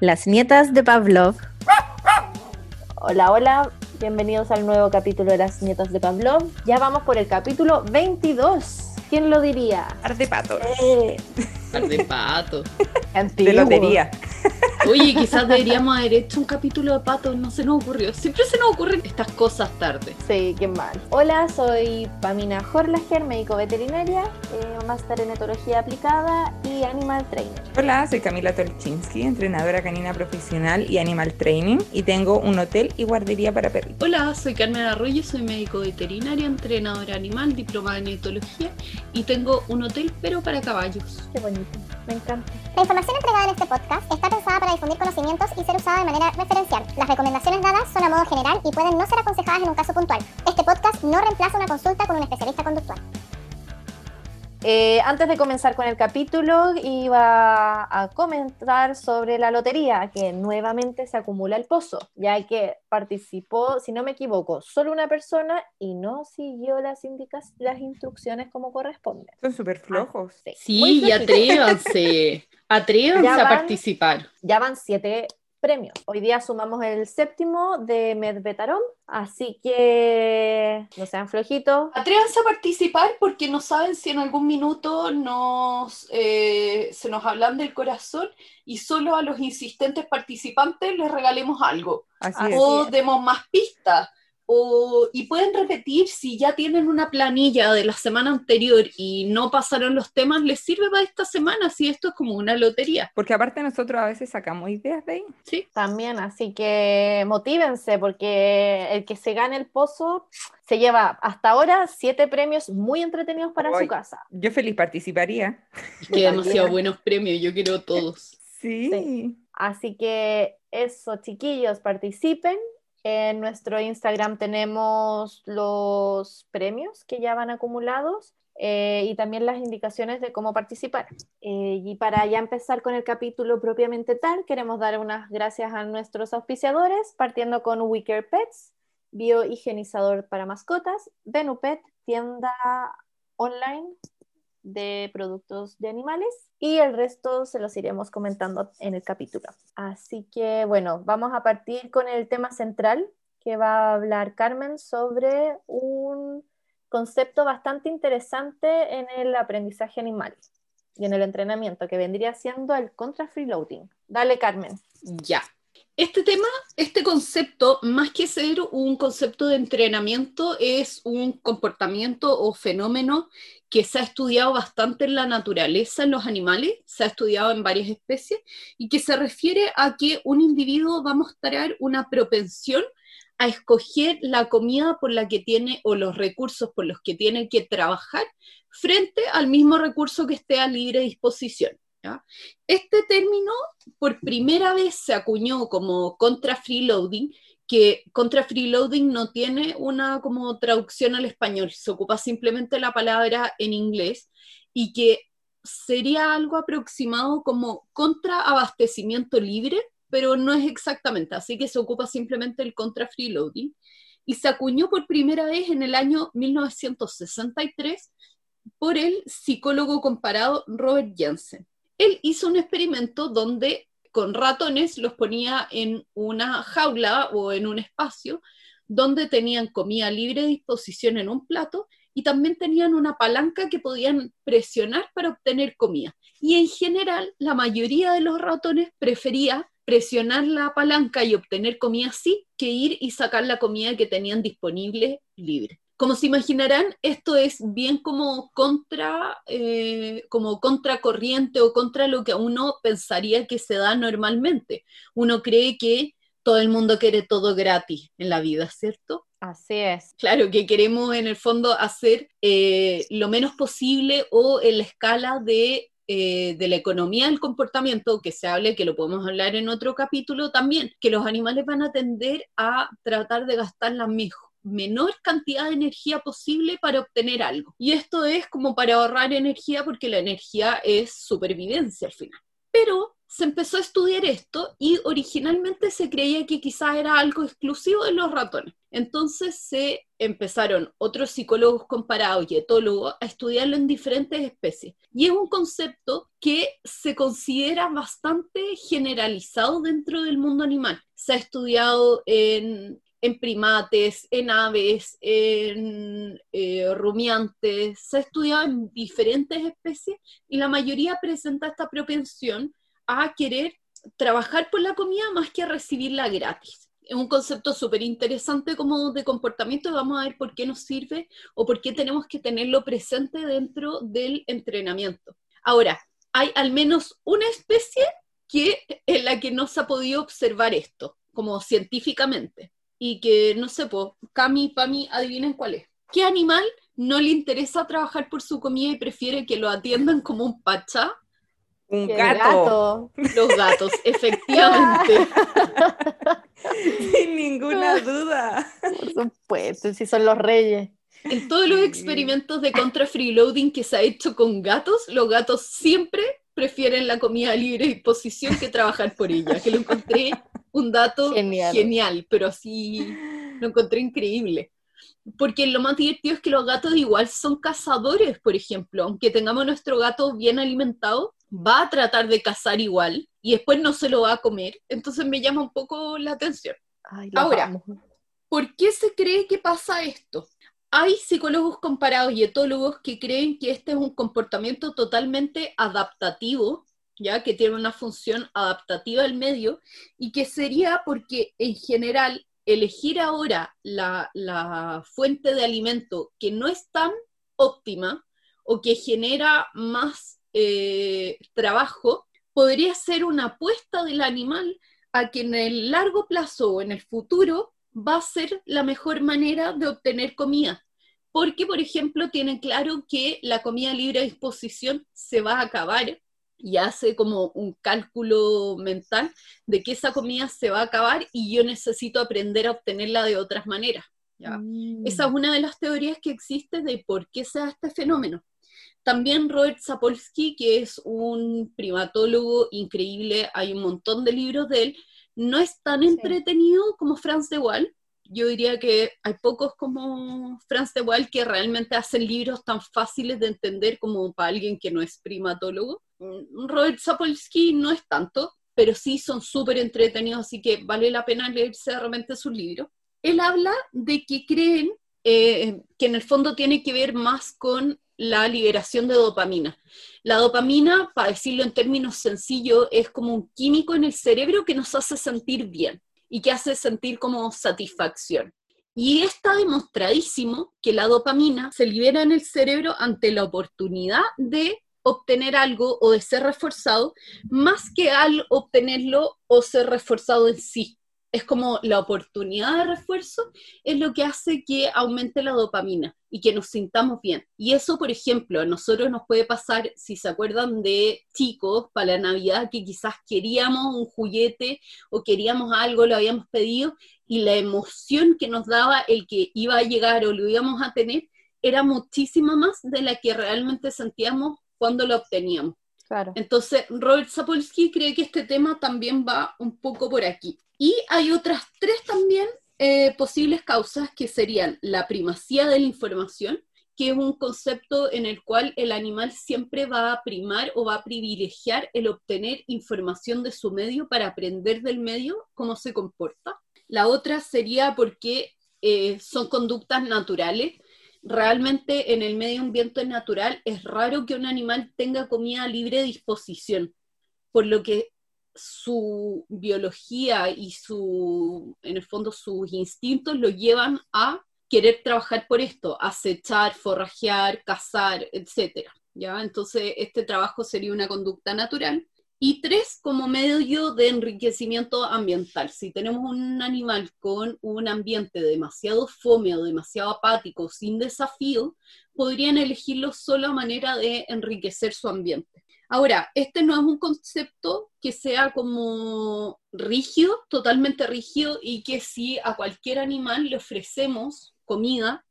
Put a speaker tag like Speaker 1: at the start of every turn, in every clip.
Speaker 1: Las nietas de Pavlov.
Speaker 2: Hola, hola, bienvenidos al nuevo capítulo de Las nietas de Pavlov. Ya vamos por el capítulo 22. ¿Quién lo diría? Eh,
Speaker 3: Ardepato.
Speaker 1: De
Speaker 2: antiguo.
Speaker 1: lotería.
Speaker 3: Oye, quizás deberíamos haber hecho un capítulo de patos, no se nos ocurrió. Siempre se nos ocurren estas cosas tarde.
Speaker 2: Sí, qué mal. Hola, soy Pamina Horlager, médico veterinaria, eh, máster en etología aplicada y animal trainer.
Speaker 4: Hola, soy Camila Tolchinsky, entrenadora canina profesional y animal training y tengo un hotel y guardería para perritos.
Speaker 3: Hola, soy Carmen Arroyo, soy médico veterinario, entrenadora animal, diplomada en etología y tengo un hotel pero para caballos.
Speaker 2: Qué bonito,
Speaker 5: La información entregada en este podcast está pensada para difundir conocimientos y ser usada de manera referencial. Las recomendaciones dadas son a modo general y pueden no ser aconsejadas en un caso puntual. Este podcast no reemplaza una consulta con un especialista conductual.
Speaker 2: Eh, antes de comenzar con el capítulo, iba a comentar sobre la lotería, que nuevamente se acumula el pozo, ya que participó, si no me equivoco, solo una persona y no siguió las, indicas las instrucciones como corresponde.
Speaker 4: Son súper flojos.
Speaker 2: Muy
Speaker 3: Sí, y atrévanse, atrévanse
Speaker 2: Ya
Speaker 3: a
Speaker 2: van.
Speaker 3: participar.
Speaker 2: Ya van siete premios. Hoy día sumamos el séptimo de Medvetarom, así que no sean flojitos.
Speaker 3: Atrévanse a participar porque no saben si en algún minuto nos, eh, se nos hablan del corazón y solo a los insistentes participantes les regalemos algo.
Speaker 4: Así es.
Speaker 3: o demos más pistas. O, y pueden repetir si ya tienen una planilla de la semana anterior y no pasaron los temas, les sirve para esta semana, si esto es como una lotería.
Speaker 4: Porque aparte nosotros a veces sacamos ideas de ahí.
Speaker 3: ¿sí?
Speaker 2: También, así que motívense porque el que se gane el pozo se lleva hasta ahora siete premios muy entretenidos para su casa.
Speaker 4: Yo feliz participaría.
Speaker 3: Es que demasiado buenos premios, yo quiero todos.
Speaker 4: Sí.
Speaker 2: Sí. Así que eso, chiquillos, participen. En nuestro Instagram tenemos los premios que ya van acumulados eh, y también las indicaciones de cómo participar. Eh, y para ya empezar con el capítulo propiamente tal, queremos dar unas gracias a nuestros auspiciadores, partiendo con Wicker Pets, biohigienizador para mascotas, Venupet, tienda online de productos de animales y el resto se los iremos comentando en el capítulo. Así que bueno, vamos a partir con el tema central que va a hablar Carmen sobre un concepto bastante interesante en el aprendizaje animal y en el entrenamiento que vendría siendo el contra freeloading. Dale Carmen.
Speaker 3: Ya. Este tema, este concepto, más que ser un concepto de entrenamiento, es un comportamiento o fenómeno que se ha estudiado bastante en la naturaleza, en los animales, se ha estudiado en varias especies, y que se refiere a que un individuo va a mostrar una propensión a escoger la comida por la que tiene o los recursos por los que tiene que trabajar frente al mismo recurso que esté a libre disposición. Este término por primera vez se acuñó como contra freeloading, que contra freeloading no tiene una como traducción al español, se ocupa simplemente la palabra en inglés y que sería algo aproximado como contra abastecimiento libre, pero no es exactamente, así que se ocupa simplemente el contra freeloading y se acuñó por primera vez en el año 1963 por el psicólogo comparado Robert Jensen. Él hizo un experimento donde con ratones los ponía en una jaula o en un espacio donde tenían comida libre de disposición en un plato y también tenían una palanca que podían presionar para obtener comida. Y en general, la mayoría de los ratones prefería presionar la palanca y obtener comida así que ir y sacar la comida que tenían disponible libre. Como se imaginarán, esto es bien como contra, eh, como contracorriente o contra lo que uno pensaría que se da normalmente. Uno cree que todo el mundo quiere todo gratis en la vida, ¿cierto?
Speaker 2: Así es.
Speaker 3: Claro, que queremos en el fondo hacer eh, lo menos posible o en la escala de, eh, de la economía del comportamiento, que se hable, que lo podemos hablar en otro capítulo también, que los animales van a tender a tratar de gastar la mejor menor cantidad de energía posible para obtener algo. Y esto es como para ahorrar energía porque la energía es supervivencia al final. Pero se empezó a estudiar esto y originalmente se creía que quizás era algo exclusivo de los ratones. Entonces se empezaron otros psicólogos comparados y etólogos a estudiarlo en diferentes especies. Y es un concepto que se considera bastante generalizado dentro del mundo animal. Se ha estudiado en, primates, en aves, en eh, rumiantes, se ha estudiado en diferentes especies y la mayoría presenta esta propensión a querer trabajar por la comida más que a recibirla gratis. Es un concepto súper interesante como de comportamiento vamos a ver por qué nos sirve o por qué tenemos que tenerlo presente dentro del entrenamiento. Ahora, hay al menos una especie que, en la que no se ha podido observar esto, como científicamente, y que no sé, pues, Cami, Pami, adivinen cuál es. ¿Qué animal no le interesa trabajar por su comida y prefiere que lo atiendan como un pachá
Speaker 4: un gato.
Speaker 3: Los gatos, efectivamente.
Speaker 4: Sin ninguna duda.
Speaker 2: Por supuesto, si son los reyes.
Speaker 3: En todos los experimentos de contra freeloading que se ha hecho con gatos, los gatos siempre prefieren la comida libre y posición que trabajar por ella, que lo encontré un dato genial, genial pero así lo encontré increíble. Porque lo más divertido es que los gatos igual son cazadores, por ejemplo, aunque tengamos nuestro gato bien alimentado, va a tratar de cazar igual y después no se lo va a comer. Entonces me llama un poco la atención. Ahora, ¿por qué se cree que pasa esto? Hay psicólogos comparados y etólogos que creen que este es un comportamiento totalmente adaptativo, ya que tiene una función adaptativa al medio, y que sería porque en general elegir ahora la, la fuente de alimento que no es tan óptima o que genera más eh, trabajo podría ser una apuesta del animal a que en el largo plazo o en el futuro va a ser la mejor manera de obtener comida. Porque, por ejemplo, tienen claro que la comida libre a disposición se va a acabar y hace como un cálculo mental de que esa comida se va a acabar y yo necesito aprender a obtenerla de otras maneras. Mm. Esa es una de las teorías que existe de por qué se da este fenómeno. También Robert Sapolsky, que es un primatólogo increíble, hay un montón de libros de él, no es tan entretenido como Franz de Waal. Yo diría que hay pocos como Franz de Waal que realmente hacen libros tan fáciles de entender como para alguien que no es primatólogo. Mm, Robert Sapolsky no es tanto, pero sí son súper entretenidos, así que vale la pena leerse realmente sus libros. Él habla de que creen eh, que en el fondo tiene que ver más con la liberación de dopamina. La dopamina, para decirlo en términos sencillos, es como un químico en el cerebro que nos hace sentir bien y que hace sentir como satisfacción. Y está demostradísimo que la dopamina se libera en el cerebro ante la oportunidad de obtener algo o de ser reforzado, más que al obtenerlo o ser reforzado en sí es como la oportunidad de refuerzo, es lo que hace que aumente la dopamina y que nos sintamos bien. Y eso, por ejemplo, a nosotros nos puede pasar, si se acuerdan de chicos para la Navidad, que quizás queríamos un juguete o queríamos algo, lo habíamos pedido, y la emoción que nos daba el que iba a llegar o lo íbamos a tener era muchísima más de la que realmente sentíamos cuando lo obteníamos. Claro. Entonces, Robert Sapolsky cree que este tema también va un poco por aquí. Y hay otras tres también eh, posibles causas que serían la primacía de la información, que es un concepto en el cual el animal siempre va a primar o va a privilegiar el obtener información de su medio para aprender del medio cómo se comporta. La otra sería porque eh, son conductas naturales. Realmente en el medio ambiente natural es raro que un animal tenga comida libre disposición, por lo que su biología y su, en el fondo, sus instintos lo llevan a querer trabajar por esto, acechar, forrajear, cazar, etc. ¿ya? Entonces, este trabajo sería una conducta natural. Y tres, como medio de enriquecimiento ambiental. Si tenemos un animal con un ambiente demasiado fome demasiado apático, sin desafío, podrían elegirlo solo a manera de enriquecer su ambiente. Ahora, este no es un concepto que sea como rígido, totalmente rígido, y que si a cualquier animal le ofrecemos comida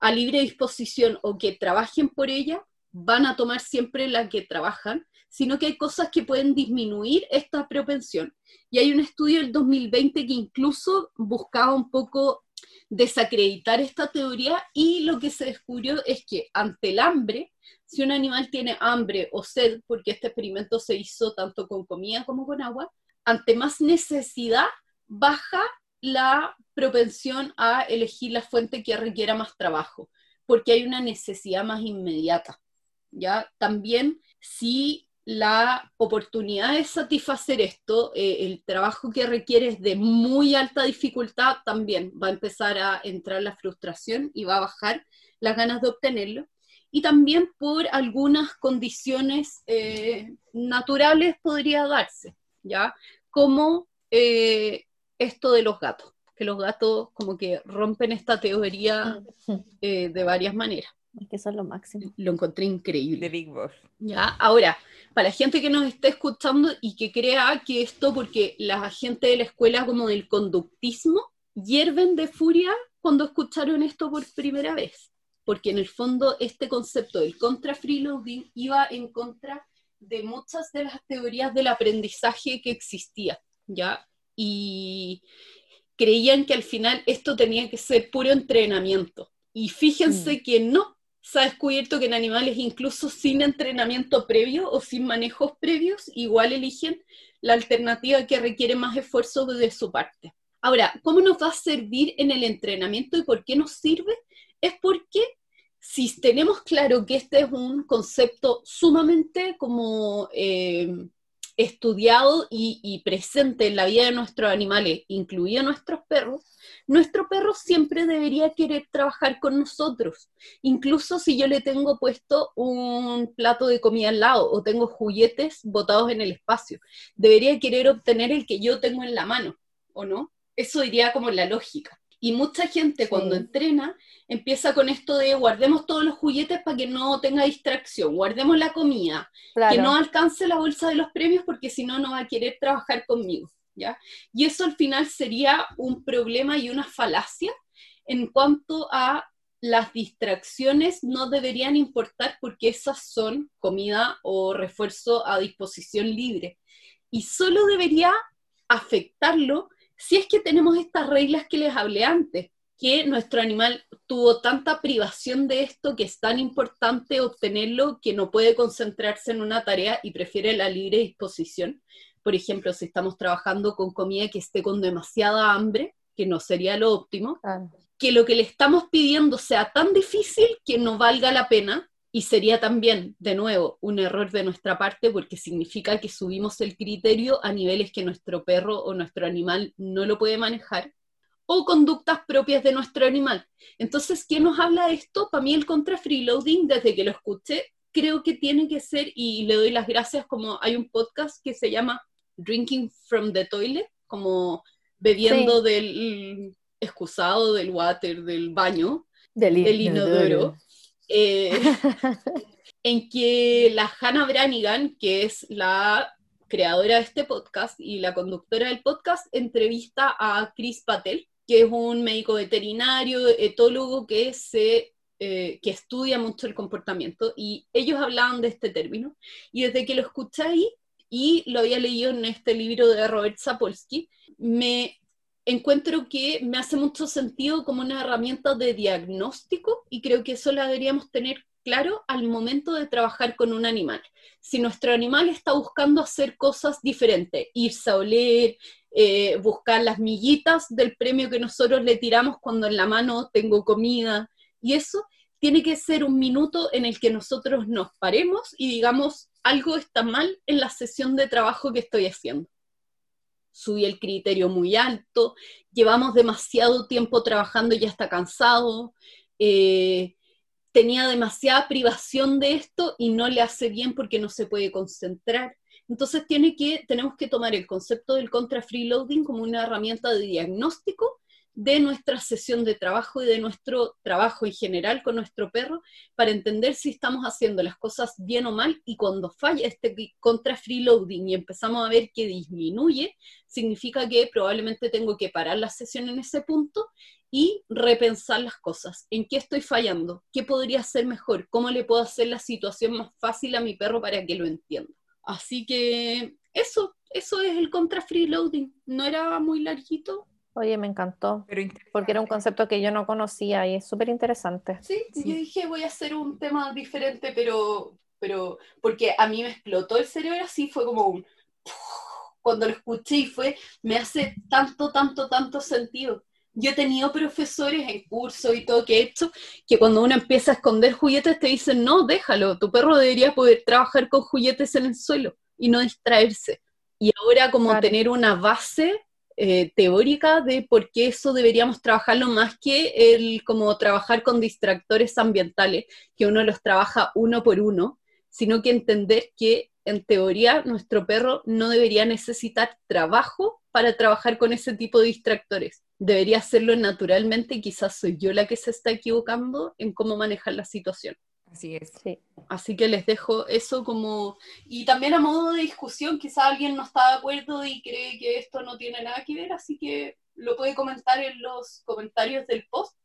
Speaker 3: a libre disposición o que trabajen por ella, van a tomar siempre la que trabajan, sino que hay cosas que pueden disminuir esta propensión. Y hay un estudio del 2020 que incluso buscaba un poco desacreditar esta teoría y lo que se descubrió es que ante el hambre, si un animal tiene hambre o sed, porque este experimento se hizo tanto con comida como con agua, ante más necesidad baja la propensión a elegir la fuente que requiera más trabajo, porque hay una necesidad más inmediata. ¿Ya? También si la oportunidad de satisfacer esto, eh, el trabajo que requiere es de muy alta dificultad, también va a empezar a entrar la frustración y va a bajar las ganas de obtenerlo. Y también por algunas condiciones eh, naturales podría darse, ¿ya? Como eh, esto de los gatos, que los gatos como que rompen esta teoría de varias maneras.
Speaker 2: Es que eso es lo máximo.
Speaker 3: Lo encontré increíble.
Speaker 4: De Big Boss.
Speaker 3: ¿Ya? Ahora, para la gente que nos esté escuchando y que crea que esto, porque la gente de la escuela como del conductismo, hierven de furia cuando escucharon esto por primera vez. Porque en el fondo este concepto del contra freeloading iba en contra de muchas de las teorías del aprendizaje que existía, ¿ya? Y creían que al final esto tenía que ser puro entrenamiento. Y fíjense mm. que no, se ha descubierto que en animales incluso sin entrenamiento previo o sin manejos previos, igual eligen la alternativa que requiere más esfuerzo de su parte. Ahora, ¿cómo nos va a servir en el entrenamiento y por qué nos sirve? Es porque si tenemos claro que este es un concepto sumamente como eh, estudiado y, presente en la vida de nuestros animales, incluidos nuestros perros, nuestro perro siempre debería querer trabajar con nosotros. Incluso si yo le tengo puesto un plato de comida al lado o tengo juguetes botados en el espacio, debería querer obtener el que yo tengo en la mano, ¿o no? Eso iría como la lógica. Y mucha gente cuando entrena empieza con esto de guardemos todos los juguetes para que no tenga distracción, guardemos la comida, que no alcance la bolsa de los premios porque si no, no va a querer trabajar conmigo. ¿ya? Y eso al final sería un problema y una falacia en cuanto a las distracciones no deberían importar porque esas son comida o refuerzo a disposición libre. Y solo debería afectarlo si es que tenemos estas reglas que les hablé antes, que nuestro animal tuvo tanta privación de esto que es tan importante obtenerlo que no puede concentrarse en una tarea y prefiere la libre disposición. Por ejemplo, si estamos trabajando con comida que esté con demasiada hambre, que no sería lo óptimo, que lo que le estamos pidiendo sea tan difícil que no valga la pena y sería también, de nuevo, un error de nuestra parte porque significa que subimos el criterio a niveles que nuestro perro o nuestro animal no lo puede manejar, o conductas propias de nuestro animal. Entonces, ¿quién nos habla de esto? Para mí el contra freeloading, desde que lo escuché, creo que tiene que ser, y le doy las gracias, como hay un podcast que se llama Drinking from the Toilet, como bebiendo del excusado, del water, del baño, del, inodoro eh, en que la Hannah Branigan, que es la creadora de este podcast y la conductora del podcast, entrevista a Chris Patel, que es un médico veterinario, etólogo que, se, eh, que estudia mucho el comportamiento, y ellos hablaban de este término, y desde que lo escuché ahí, y lo había leído en este libro de Robert Sapolsky, me encuentro que me hace mucho sentido como una herramienta de diagnóstico y creo que eso la deberíamos tener claro al momento de trabajar con un animal. Si nuestro animal está buscando hacer cosas diferentes, irse a oler, eh, buscar las miguitas del premio que nosotros le tiramos cuando en la mano tengo comida, y eso tiene que ser un minuto en el que nosotros nos paremos y digamos, algo está mal en la sesión de trabajo que estoy haciendo subí el criterio muy alto, llevamos demasiado tiempo trabajando y ya está cansado, eh, tenía demasiada privación de esto y no le hace bien porque no se puede concentrar. Entonces tenemos que tomar el concepto del contra freeloading como una herramienta de diagnóstico de nuestra sesión de trabajo y de nuestro trabajo en general con nuestro perro para entender si estamos haciendo las cosas bien o mal y cuando falla este contra freeloading y empezamos a ver que disminuye, significa que probablemente tengo que parar la sesión en ese punto y repensar las cosas. ¿En qué estoy fallando? ¿Qué podría ser mejor? ¿Cómo le puedo hacer la situación más fácil a mi perro para que lo entienda? Así que eso, eso es el contra freeloading. No era muy larguito.
Speaker 2: Oye, me encantó,
Speaker 4: Pero
Speaker 2: porque era un concepto que yo no conocía y es súper interesante.
Speaker 3: Sí, yo dije voy a hacer un tema diferente, pero, pero porque a mí me explotó el cerebro así, fue como un... Cuando lo escuché y fue, me hace tanto, tanto, tanto sentido yo he tenido profesores en curso y todo que he hecho, que cuando uno empieza a esconder juguetes te dicen, no, déjalo, tu perro debería poder trabajar con juguetes en el suelo y no distraerse. Y ahora como
Speaker 2: Claro.
Speaker 3: tener una base eh, teórica de por qué eso deberíamos trabajarlo más que el como trabajar con distractores ambientales, que uno los trabaja uno por uno, sino que entender que en teoría nuestro perro no debería necesitar trabajo para trabajar con ese tipo de distractores. Debería hacerlo naturalmente y quizás soy yo la que se está equivocando en cómo manejar la situación.
Speaker 4: Así es.
Speaker 2: Sí.
Speaker 3: Así que les dejo eso como... Y también a modo de discusión, quizás alguien no está de acuerdo y cree que esto no tiene nada que ver, así que lo puede comentar en los comentarios del post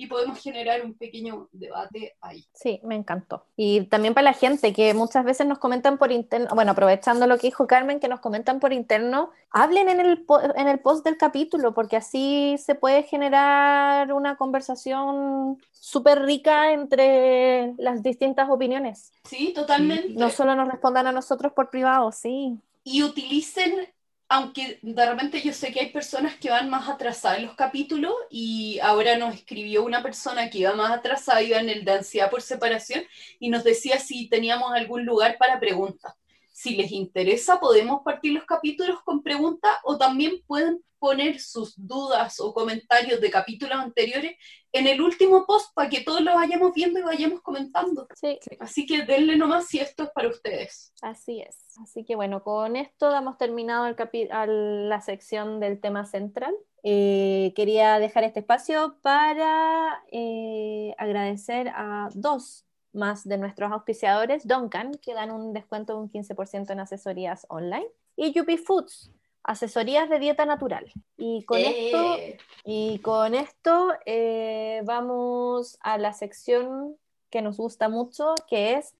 Speaker 3: y podemos generar un pequeño debate ahí.
Speaker 2: Sí, me encantó. Y también para la gente que muchas veces nos comentan por interno, bueno, aprovechando lo que dijo Carmen, que nos comentan por interno, hablen en el, en el post del capítulo, porque así se puede generar una conversación súper rica entre las distintas opiniones.
Speaker 3: Sí, totalmente.
Speaker 2: No solo nos respondan a nosotros por privado, sí.
Speaker 3: y utilicen, aunque de repente yo sé que hay personas que van más atrasadas en los capítulos y ahora nos escribió una persona que iba más atrasada, iba en el de ansiedad por separación y nos decía si teníamos algún lugar para preguntas. Si les interesa, podemos partir los capítulos con preguntas o también pueden poner sus dudas o comentarios de capítulos anteriores en el último post para que todos lo vayamos viendo y vayamos comentando.
Speaker 2: Sí,
Speaker 3: Así que denle nomás si esto es para ustedes.
Speaker 2: así es. Así que bueno, con esto damos terminado el capi- al- la sección del tema central. Eh, quería dejar este espacio para eh, agradecer a dos más de nuestros auspiciadores, Duncan, que dan un descuento de un 15% en asesorías online, y Yupi Foods, asesorías de dieta natural. Y con esto
Speaker 3: Eh,
Speaker 2: y con esto eh, vamos a la sección que nos gusta mucho, que es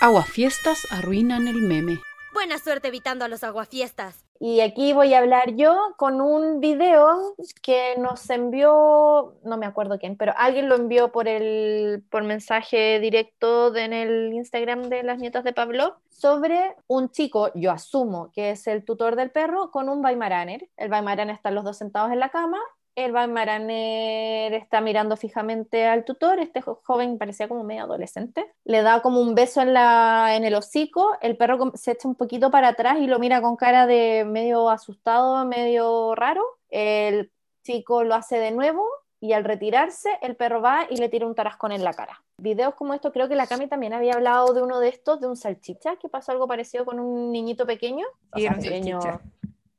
Speaker 3: Aguafiestas arruinan el meme.
Speaker 1: Buena suerte evitando a los aguafiestas.
Speaker 2: Y aquí voy a hablar yo con un video que nos envió, no me acuerdo quién, pero alguien lo envió por el por mensaje directo en el Instagram de las nietas de Pablo sobre un chico, yo asumo que es el tutor del perro, con un Weimaraner. El Weimaraner están los dos sentados en la cama. El Weimaraner está mirando fijamente al tutor. Este jo- joven parecía como medio adolescente. Le da como un beso en, la, en el hocico. El perro se echa un poquito para atrás y lo mira con cara de medio asustado, medio raro. El chico lo hace de nuevo y al retirarse el perro va y le tira un tarascón en la cara. Videos como esto, creo que la Cami también había hablado de uno de estos, de un salchicha, que pasó algo parecido con un niñito pequeño. O
Speaker 4: Sí,
Speaker 2: sea,
Speaker 4: era un
Speaker 2: pequeño,
Speaker 4: salchicha.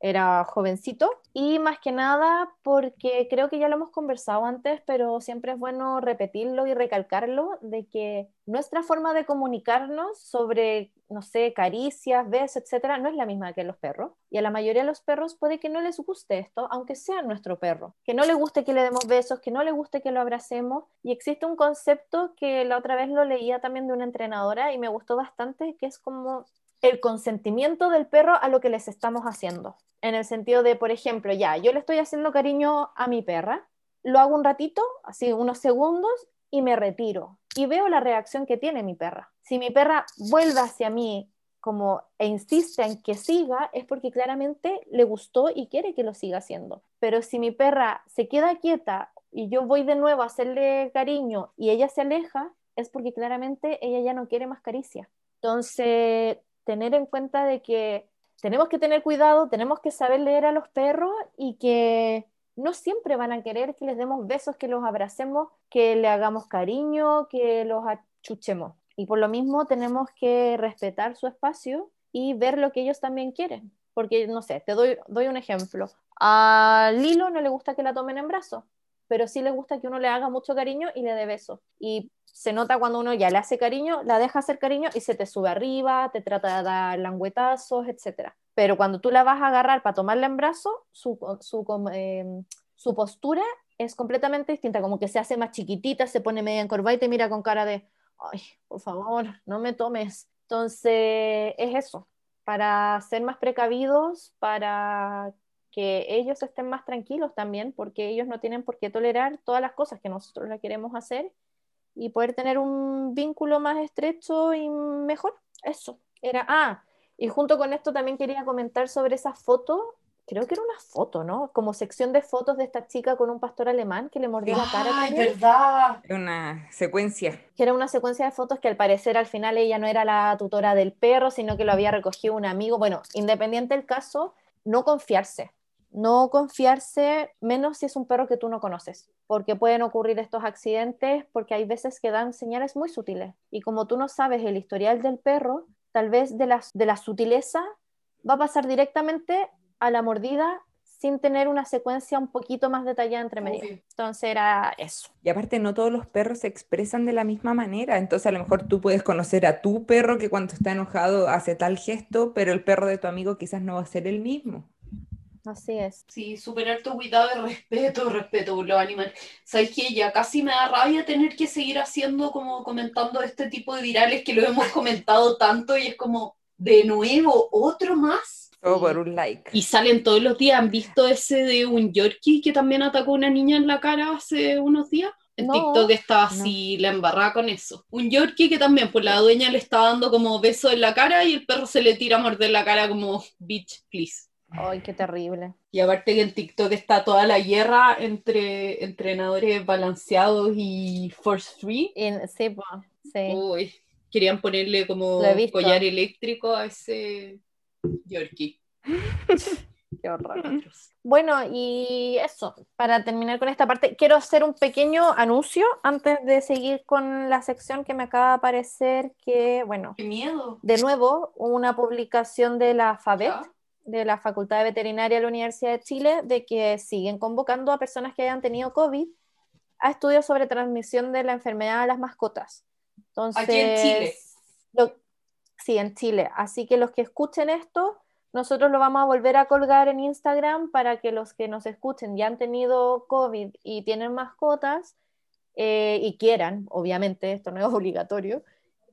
Speaker 2: Era jovencito y más que nada porque creo que ya lo hemos conversado antes, pero siempre es bueno repetirlo y recalcarlo de que nuestra forma de comunicarnos sobre, no sé, caricias, besos, etcétera, no es la misma que los perros. Y a la mayoría de los perros puede que no les guste esto, aunque sea nuestro perro, que no le guste que le demos besos, que no le guste que lo abracemos. Y existe un concepto que la otra vez lo leía también de una entrenadora y me gustó bastante, que es como el consentimiento del perro a lo que les estamos haciendo. En el sentido de, por ejemplo, ya, yo le estoy haciendo cariño a mi perra, lo hago un ratito, así unos segundos, y me retiro. Y veo la reacción que tiene mi perra. Si mi perra vuelve hacia mí como e insiste en que siga, es porque claramente le gustó y quiere que lo siga haciendo. Pero si mi perra se queda quieta y yo voy de nuevo a hacerle cariño y ella se aleja, es porque claramente ella ya no quiere más caricia. Entonces, tener en cuenta de que tenemos que tener cuidado, tenemos que saber leer a los perros y que no siempre van a querer que les demos besos, que los abracemos, que le hagamos cariño, que los achuchemos. Y por lo mismo tenemos que respetar su espacio y ver lo que ellos también quieren. Porque, no sé, te doy, doy un ejemplo. A Lilo no le gusta que la tomen en brazos, pero sí le gusta que uno le haga mucho cariño y le dé besos. Y se nota cuando uno ya le hace cariño, la deja hacer cariño y se te sube arriba, te trata de dar languetazos, etc. Pero cuando tú la vas a agarrar para tomarla en brazos, su, su, eh, su postura es completamente distinta, como que se hace más chiquitita, se pone media encorvada y te mira con cara de, ay, por favor, no me tomes. Entonces, es eso, para ser más precavidos, para que ellos estén más tranquilos también, porque ellos no tienen por qué tolerar todas las cosas que nosotros le queremos hacer y poder tener un vínculo más estrecho y mejor. Eso. Era, ah, y junto con esto también quería comentar sobre esa foto, creo que era una foto, ¿no? Como sección de fotos de esta chica con un pastor alemán que le mordió la cara.
Speaker 3: ¡Ay, verdad!
Speaker 4: Era una secuencia.
Speaker 2: que era una secuencia de fotos que al parecer al final ella no era la tutora del perro, sino que lo había recogido un amigo. Bueno, independiente del caso, no confiarse. No confiarse, menos si es un perro que tú no conoces, porque pueden ocurrir estos accidentes, porque hay veces que dan señales muy sutiles. Y como tú no sabes el historial del perro, tal vez de la, de la sutileza va a pasar directamente a la mordida sin tener una secuencia un poquito más detallada entre medio. Entonces era eso.
Speaker 4: Y aparte no todos los perros se expresan de la misma manera, entonces a lo mejor tú puedes conocer a tu perro que cuando está enojado hace tal gesto, pero el perro de tu amigo quizás no va a ser el mismo.
Speaker 2: Así es.
Speaker 3: Sí, súper alto cuidado y respeto, respeto por los animales. ¿Sabes qué? Ya casi me da rabia tener que seguir haciendo, como comentando este tipo de virales que lo hemos comentado tanto y es como, de nuevo, otro más.
Speaker 4: Todo por un like.
Speaker 3: Y salen todos los días. ¿Han visto ese de un Yorkie que también atacó a una niña en la cara hace unos días? En
Speaker 2: No,
Speaker 3: TikTok estaba así, la embarrada con eso. Un Yorkie que también, pues la dueña le está dando como beso en la cara y el perro se le tira a morder la cara como, bitch, please.
Speaker 2: Ay, qué terrible.
Speaker 3: Y aparte que en TikTok está toda la guerra entre entrenadores balanceados y force free.
Speaker 2: Sí, sí.
Speaker 3: Uy, querían ponerle como collar eléctrico a ese Yorkie.
Speaker 2: Qué horror. Bueno, y eso, para terminar con esta parte, quiero hacer un pequeño anuncio antes de seguir con la sección que me acaba de aparecer que, bueno,
Speaker 3: ¡Qué miedo!
Speaker 2: de nuevo, una publicación de la FABET. De la Facultad de Veterinaria de la Universidad de Chile, de que siguen convocando a personas que hayan tenido COVID a estudios sobre transmisión de la enfermedad a las mascotas. Entonces,
Speaker 3: Aquí en Chile.
Speaker 2: lo- sí, en Chile. Así que los que escuchen esto, nosotros lo vamos a volver a colgar en Instagram para que los que nos escuchen ya han tenido COVID y tienen mascotas eh, y quieran, obviamente, esto no es obligatorio,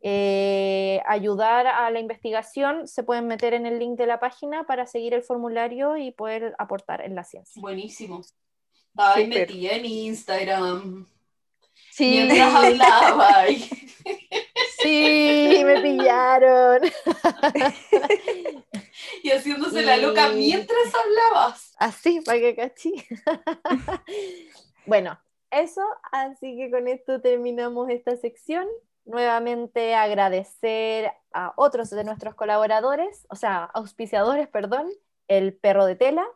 Speaker 2: eh, ayudar a la investigación, se pueden meter en el link de la página para seguir el formulario y poder aportar en la ciencia.
Speaker 3: Buenísimo. Ahí
Speaker 4: Súper.
Speaker 3: metida en Instagram.
Speaker 2: Sí,
Speaker 3: Mientras hablaba.
Speaker 2: sí, me pillaron.
Speaker 3: Y haciéndose la loca mientras hablabas.
Speaker 2: Así, para que cachí. bueno, eso, así que con esto terminamos esta sección. Nuevamente agradecer a otros de nuestros colaboradores, o sea, auspiciadores, perdón, el perro de tela,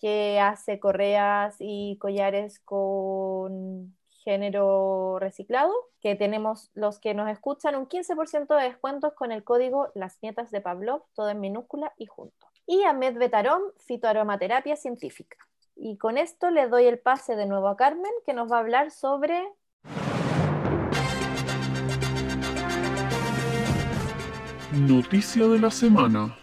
Speaker 2: que hace correas y collares con género reciclado, que tenemos los que nos escuchan un 15% de descuentos con el código Las Nietas de Pavlov, todo en minúscula y junto. Y a Medvetarom, fitoaromaterapia científica. Y con esto le doy el pase de nuevo a Carmen, que nos va a hablar sobre
Speaker 6: Noticia de la semana.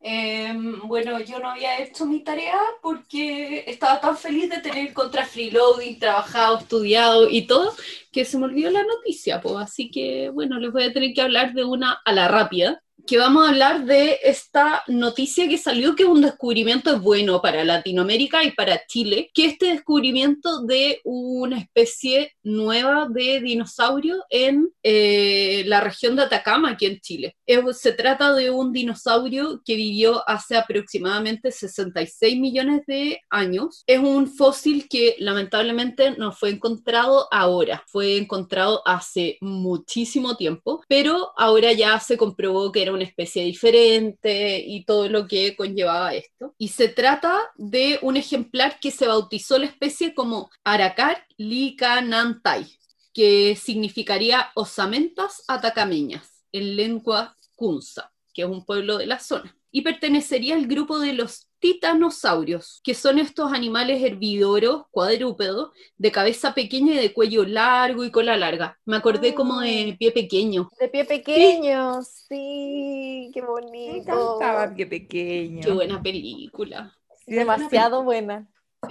Speaker 3: Em, bueno, yo no había hecho mi tarea porque estaba tan feliz de tener contra freeloading, trabajado, estudiado y todo, que se me olvidó la noticia, pues así que bueno, les voy a tener que hablar de una a la rápida, que vamos a hablar de esta noticia que salió que es un descubrimiento bueno para Latinoamérica y para Chile, que este descubrimiento de una especie nueva de dinosaurio en eh, la región de Atacama, aquí en Chile. Es- se trata de un dinosaurio que vivió hace aproximadamente 66 millones de años. Es un fósil que lamentablemente no fue encontrado ahora, fue encontrado hace muchísimo tiempo, pero ahora ya se comprobó que era una especie diferente y todo lo que conllevaba esto. Y se trata de un ejemplar que se bautizó la especie como Aracar licanantai, que significaría osamentas atacameñas en lengua kunza, que es un pueblo de la zona. Y pertenecería al grupo de los titanosaurios, que son estos animales herbívoros cuadrúpedos de cabeza pequeña y de cuello largo y cola larga. Me acordé como de pie pequeño.
Speaker 2: de pie pequeño. Sí, qué
Speaker 4: Me
Speaker 2: bonito.
Speaker 4: encantaba, qué pequeño.
Speaker 3: Qué buena película.
Speaker 2: Demasiado buena.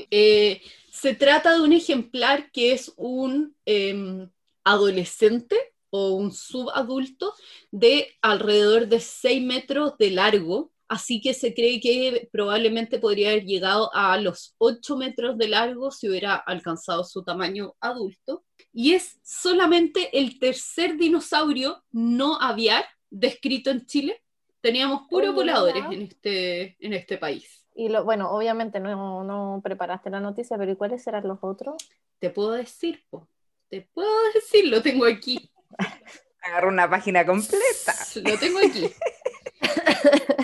Speaker 3: Eh, se trata de un ejemplar que es un em, adolescente o un subadulto de alrededor de 6 metros de largo, así que se cree que probablemente podría haber llegado a los 8 metros de largo si hubiera alcanzado su tamaño adulto. Y es solamente el tercer dinosaurio no aviar descrito en Chile. Teníamos puros voladores en este, en este país.
Speaker 2: Y lo, bueno, obviamente no, no preparaste la noticia, pero ¿y cuáles serán los otros?
Speaker 3: Te puedo decir, po. te puedo decir, lo tengo aquí.
Speaker 4: Agarro una página completa.
Speaker 3: Lo tengo aquí.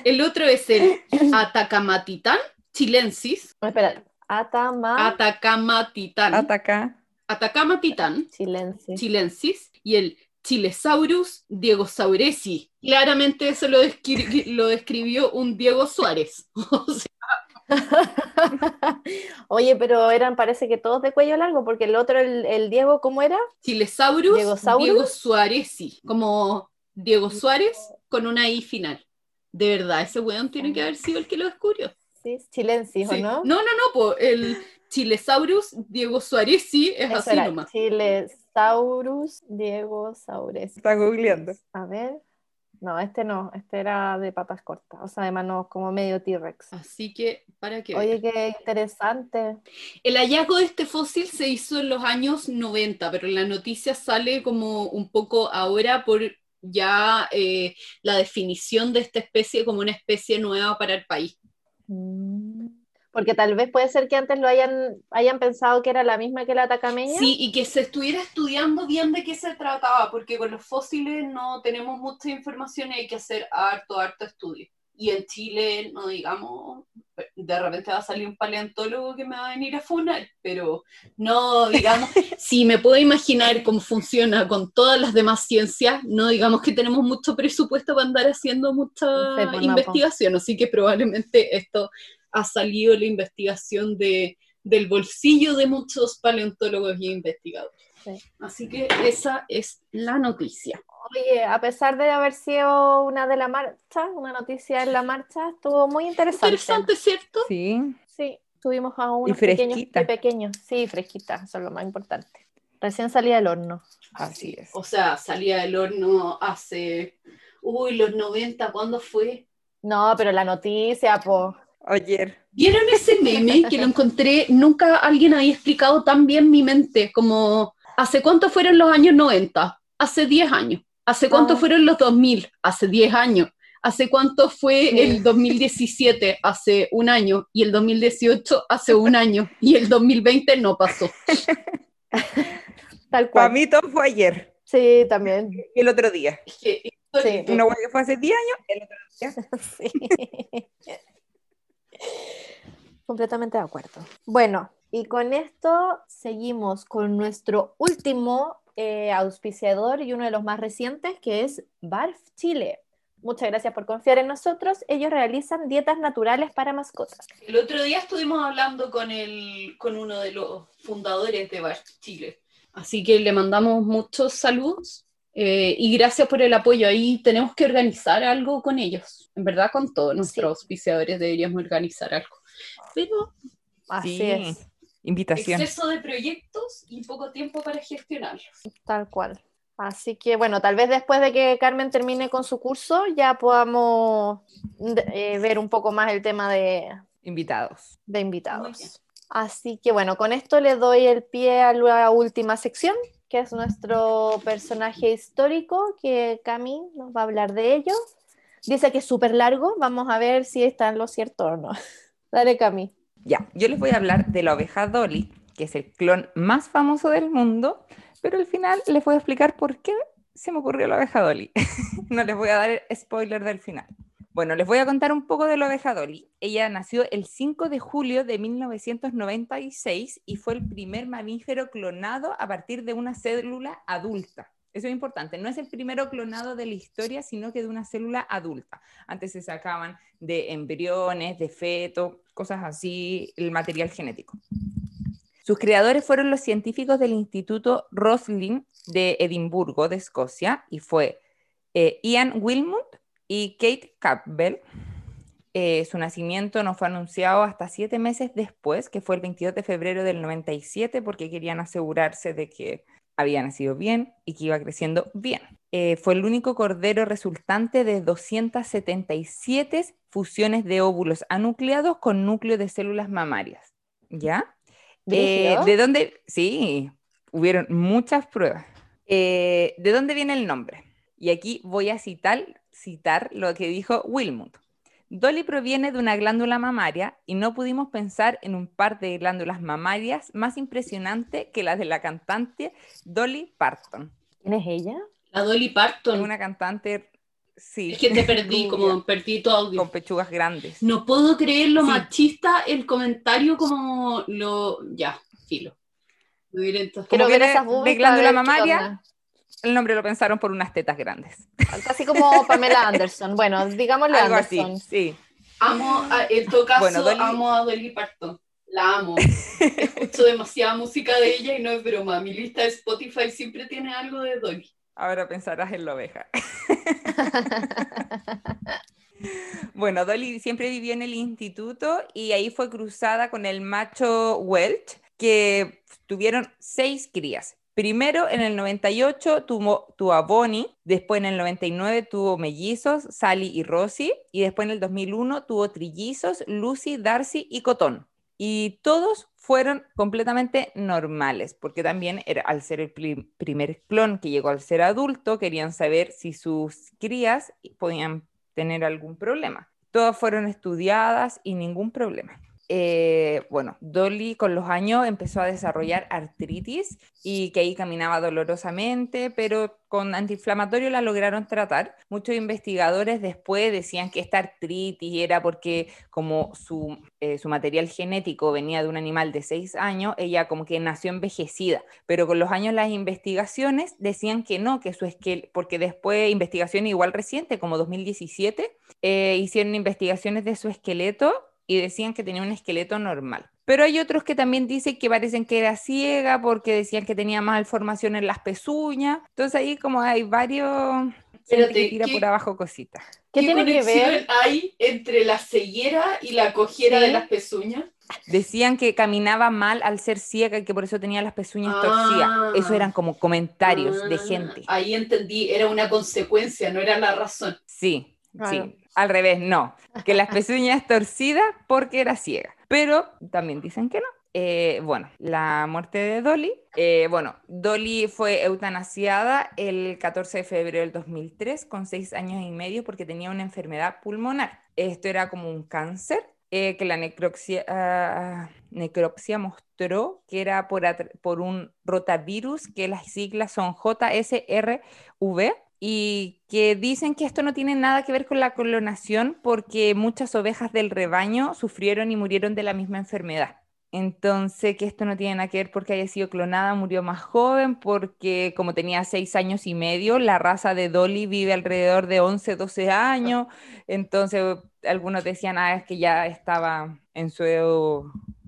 Speaker 3: El otro es el Atacamatitán chilensis.
Speaker 2: No, espera, Atama
Speaker 3: Atacamatitán.
Speaker 4: Ataca.
Speaker 3: Atacamatitán
Speaker 2: Chilensis.
Speaker 3: chilensis. Y el Chilesaurus diegosauresi. Claramente eso lo, descri- lo describió un Diego Suárez. O sea,
Speaker 2: Oye, pero eran, parece que todos de cuello largo, porque el otro, el, el Diego, ¿cómo era?
Speaker 3: Chilesaurus
Speaker 2: ¿Diegosaurus?
Speaker 3: Diego Suárezi. Como Diego Suárez con una I final. De verdad, ese weón tiene que haber sido el que lo descubrió.
Speaker 2: Sí, Chilensis,
Speaker 3: Sí.
Speaker 2: ¿o no?
Speaker 3: No, no, no, po, el Chilesaurus Diego Suárez es
Speaker 2: Eso
Speaker 3: así
Speaker 2: era,
Speaker 3: nomás.
Speaker 2: Chilesaurus Diego Saures.
Speaker 4: Está googleando.
Speaker 2: A ver. No, este no, este era de patas cortas, o sea, de manos como medio T-Rex.
Speaker 3: Así que, para que
Speaker 2: Oye, qué interesante.
Speaker 3: El hallazgo de este fósil se hizo en los años 90, pero la noticia sale como un poco ahora por ya eh, la definición de esta especie como una especie nueva para el país.
Speaker 2: Mm. Porque tal vez puede ser que antes lo hayan, hayan pensado que era la misma que la tacameña.
Speaker 3: Sí, y que se estuviera estudiando bien de qué se trataba, porque con los fósiles no tenemos mucha información y hay que hacer harto, harto estudio. Y en Chile, no digamos, de repente va a salir un paleontólogo que me va a venir a funar, pero no, digamos, si me puedo imaginar cómo funciona con todas las demás ciencias, no digamos que tenemos mucho presupuesto para andar haciendo mucha
Speaker 2: Sí, pues, no,
Speaker 3: investigación, así que probablemente esto ha salido la investigación de, del bolsillo de muchos paleontólogos y investigadores.
Speaker 2: Sí.
Speaker 3: Así que esa es la noticia.
Speaker 2: Oye, a pesar de haber sido una de la marcha, una noticia en la marcha, estuvo muy interesante.
Speaker 3: Interesante, ¿cierto?
Speaker 4: Sí.
Speaker 2: Sí, tuvimos a unos pequeños,
Speaker 4: fresquita.
Speaker 2: muy pequeños. Sí, fresquita, eso es lo más importante. Recién salía del horno.
Speaker 4: Así es.
Speaker 3: O sea, salía del horno hace, uy, los 90, ¿cuándo fue?
Speaker 2: No, pero la noticia, po.
Speaker 4: Ayer.
Speaker 3: ¿Vieron ese meme que lo encontré? Nunca alguien había explicado tan bien mi mente, como, ¿hace cuánto fueron los años 90? Hace 10 años. ¿Hace cuánto
Speaker 2: Ah.
Speaker 3: fueron los 2000? Hace 10 años. ¿Hace cuánto fue
Speaker 2: Sí.
Speaker 3: el 2017? Hace un año. Y el 2018 hace un año. Y el 2020 no pasó.
Speaker 2: Tal
Speaker 4: Para
Speaker 2: cual.
Speaker 4: mí todo fue ayer.
Speaker 2: Sí, también.
Speaker 4: y El otro día.
Speaker 2: Sí.
Speaker 4: Una que fue hace 10 años, el otro día.
Speaker 2: Sí. Completamente de acuerdo. Bueno, y con esto seguimos con nuestro último eh, auspiciador y uno de los más recientes, que es Barf Chile. Muchas gracias por confiar en nosotros. Ellos realizan dietas naturales para mascotas.
Speaker 3: El otro día estuvimos hablando con, el, con uno de los fundadores de Bar Chile. Así que le mandamos muchos saludos eh, y gracias por el apoyo. Ahí tenemos que organizar algo con ellos. En verdad, con todos nuestros auspiciadores deberíamos organizar algo. Pero
Speaker 2: Así
Speaker 4: Sí.
Speaker 2: es,
Speaker 4: Invitación.
Speaker 3: exceso de proyectos y poco tiempo para gestionarlos.
Speaker 2: tal cual. Así que bueno, tal vez después de que Carmen termine con su curso ya podamos eh, ver un poco más el tema de,
Speaker 4: Invitados.
Speaker 2: de invitados. Así que bueno, con esto le doy el pie a la última sección, que es nuestro personaje histórico, que Cami nos va a hablar de ello. Dice que es súper largo, vamos a ver si está en lo cierto o no. Dale, Cami.
Speaker 4: Ya, yo les voy a hablar de la oveja Dolly, que es el clon más famoso del mundo, pero al final les voy a explicar por qué se me ocurrió la oveja Dolly. no les voy a dar spoiler del final. Bueno, les voy a contar un poco de la oveja Dolly. Ella nació el 5 de julio de 1996 y fue el primer mamífero clonado a partir de una célula adulta. Eso es importante, no es el primero clonado de la historia, sino que de una célula adulta. Antes se sacaban de embriones, de feto, cosas así, el material genético. Sus creadores fueron los científicos del Instituto Roslin de Edimburgo, de Escocia, y fue eh, Ian Wilmut y Kate Campbell. Eh, su nacimiento no fue anunciado hasta siete meses después, que fue el 22 de febrero del 97, porque querían asegurarse de que había nacido bien y que iba creciendo bien. Eh, fue el único cordero resultante de 277 fusiones de óvulos anucleados con núcleo de células mamarias. ¿Ya? Eh. ¿De dónde? Sí, hubieron muchas pruebas. Eh, ¿De dónde viene el nombre? Y aquí voy a citar, citar lo que dijo Wilmut. Dolly proviene de una glándula mamaria y no pudimos pensar en un par de glándulas mamarias más impresionante que las de la cantante Dolly Parton.
Speaker 2: ¿Quién es ella?
Speaker 3: La Dolly Parton.
Speaker 4: Una cantante, sí,
Speaker 3: Es que te perdí, como perdí tu audio.
Speaker 4: con pechugas grandes.
Speaker 3: No puedo creer lo
Speaker 4: Sí.
Speaker 3: machista el comentario como lo... Ya, filo.
Speaker 2: Quiero
Speaker 4: que
Speaker 2: ver
Speaker 4: de-
Speaker 2: esas
Speaker 4: de glándula mamaria. El nombre lo pensaron por unas tetas grandes.
Speaker 2: Casi como Pamela Anderson. Bueno, digámosle
Speaker 4: Algo así, sí.
Speaker 3: Amo, a- en todo caso,
Speaker 4: Bueno, Dolly-
Speaker 3: amo a Dolly Parton. La amo. Escucho demasiada música de ella y no es broma. Mi lista de Spotify siempre tiene algo de Dolly.
Speaker 4: Ahora pensarás en la oveja. Bueno, Dolly siempre vivió en el instituto y ahí fue cruzada con el macho Welch, que tuvieron seis crías. Primero en el 98 tuvo, tuvo a Bonnie, después en el 99 tuvo mellizos, Sally y Rosie, y después en el 2001 tuvo trillizos, Lucy, Darcy y Cotón. Y todos fueron completamente normales, porque también era, al ser el primer clon que llegó al ser adulto, querían saber si sus crías podían tener algún problema. Todas fueron estudiadas y ningún problema. Eh, bueno, Dolly con los años empezó a desarrollar artritis y que ahí caminaba dolorosamente, pero con antiinflamatorio la lograron tratar. Muchos investigadores después decían que esta artritis era porque como su, eh, su material genético venía de un animal de seis años, ella como que nació envejecida, pero con los años las investigaciones decían que no, que su esqueleto, porque después investigaciones igual reciente, como 2017, eh, hicieron investigaciones de su esqueleto y decían que tenía un esqueleto normal. Pero hay otros que también dicen que parecen que era ciega porque decían que tenía malformación en las pezuñas. Entonces ahí como hay varios... gente
Speaker 3: Espérate,
Speaker 4: que tira
Speaker 3: ¿qué-
Speaker 4: por abajo cositas.
Speaker 2: ¿Qué tiene que
Speaker 3: conexión
Speaker 2: ver?
Speaker 3: hay entre la ceguera y la cojera
Speaker 2: Sí.
Speaker 3: de las pezuñas?
Speaker 4: Decían que caminaba mal al ser ciega y que por eso tenía las pezuñas
Speaker 3: Ah.
Speaker 4: torcidas. Eso eran como comentarios de
Speaker 3: Ah,
Speaker 4: gente.
Speaker 3: Ahí entendí, era una consecuencia, no era la razón.
Speaker 4: Sí,
Speaker 2: Claro.
Speaker 4: sí. Al revés, no. Que las pezuñas torcidas porque era ciega. Pero también dicen que no. Eh, bueno, la muerte de Dolly. eh, bueno, Dolly fue eutanasiada el 14 de febrero del 2003 con seis años y medio porque tenía una enfermedad pulmonar. Esto era como un cáncer eh, que la necropsia, ah, necropsia mostró que era por, por un rotavirus, que las siglas son JSRV, y que dicen que esto no tiene nada que ver con la clonación porque muchas ovejas del rebaño sufrieron y murieron de la misma enfermedad. Entonces, que esto no tiene nada que ver porque haya sido clonada, murió más joven, porque como tenía seis años y medio, la raza de Dolly vive alrededor de 11, 12 años. Entonces, algunos decían, ah, es que ya estaba en su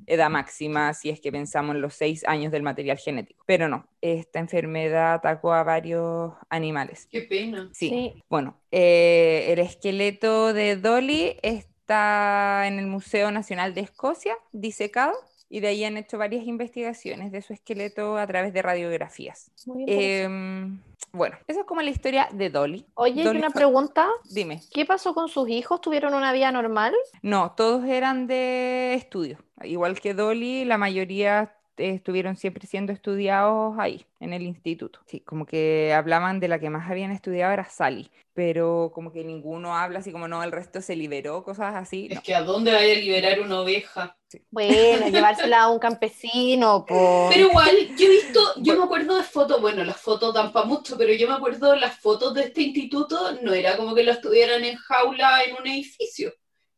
Speaker 4: edad máxima, si es que pensamos en los seis años del material genético. Pero no, esta enfermedad atacó a varios animales.
Speaker 3: Qué pena.
Speaker 4: Sí.
Speaker 2: Sí.
Speaker 4: Bueno, eh, el esqueleto de Dolly está en el Museo Nacional de Escocia, disecado, y de ahí han hecho varias investigaciones de su esqueleto a través de radiografías.
Speaker 2: Muy interesante.
Speaker 4: Em, bueno, esa es como la historia de Dolly.
Speaker 2: Oye,
Speaker 4: Dolly
Speaker 2: una pregunta.
Speaker 4: Dime.
Speaker 2: ¿Qué pasó con sus hijos? ¿Tuvieron una vida normal?
Speaker 4: No, todos eran de estudio. Igual que Dolly, la mayoría estuvieron siempre siendo estudiados ahí, en el instituto. Sí, como que hablaban de la que más habían estudiado era Sally, pero como que ninguno habla así como no, el resto se liberó, cosas así.
Speaker 3: Es que ¿a dónde vaya a liberar una oveja?
Speaker 2: Bueno, llevársela a un campesino, por...
Speaker 3: Pero igual, yo he visto, yo me acuerdo de fotos, bueno, las fotos dan para mucho, pero yo me acuerdo de las fotos de este instituto, no era como que lo estuvieran en jaula en un edificio.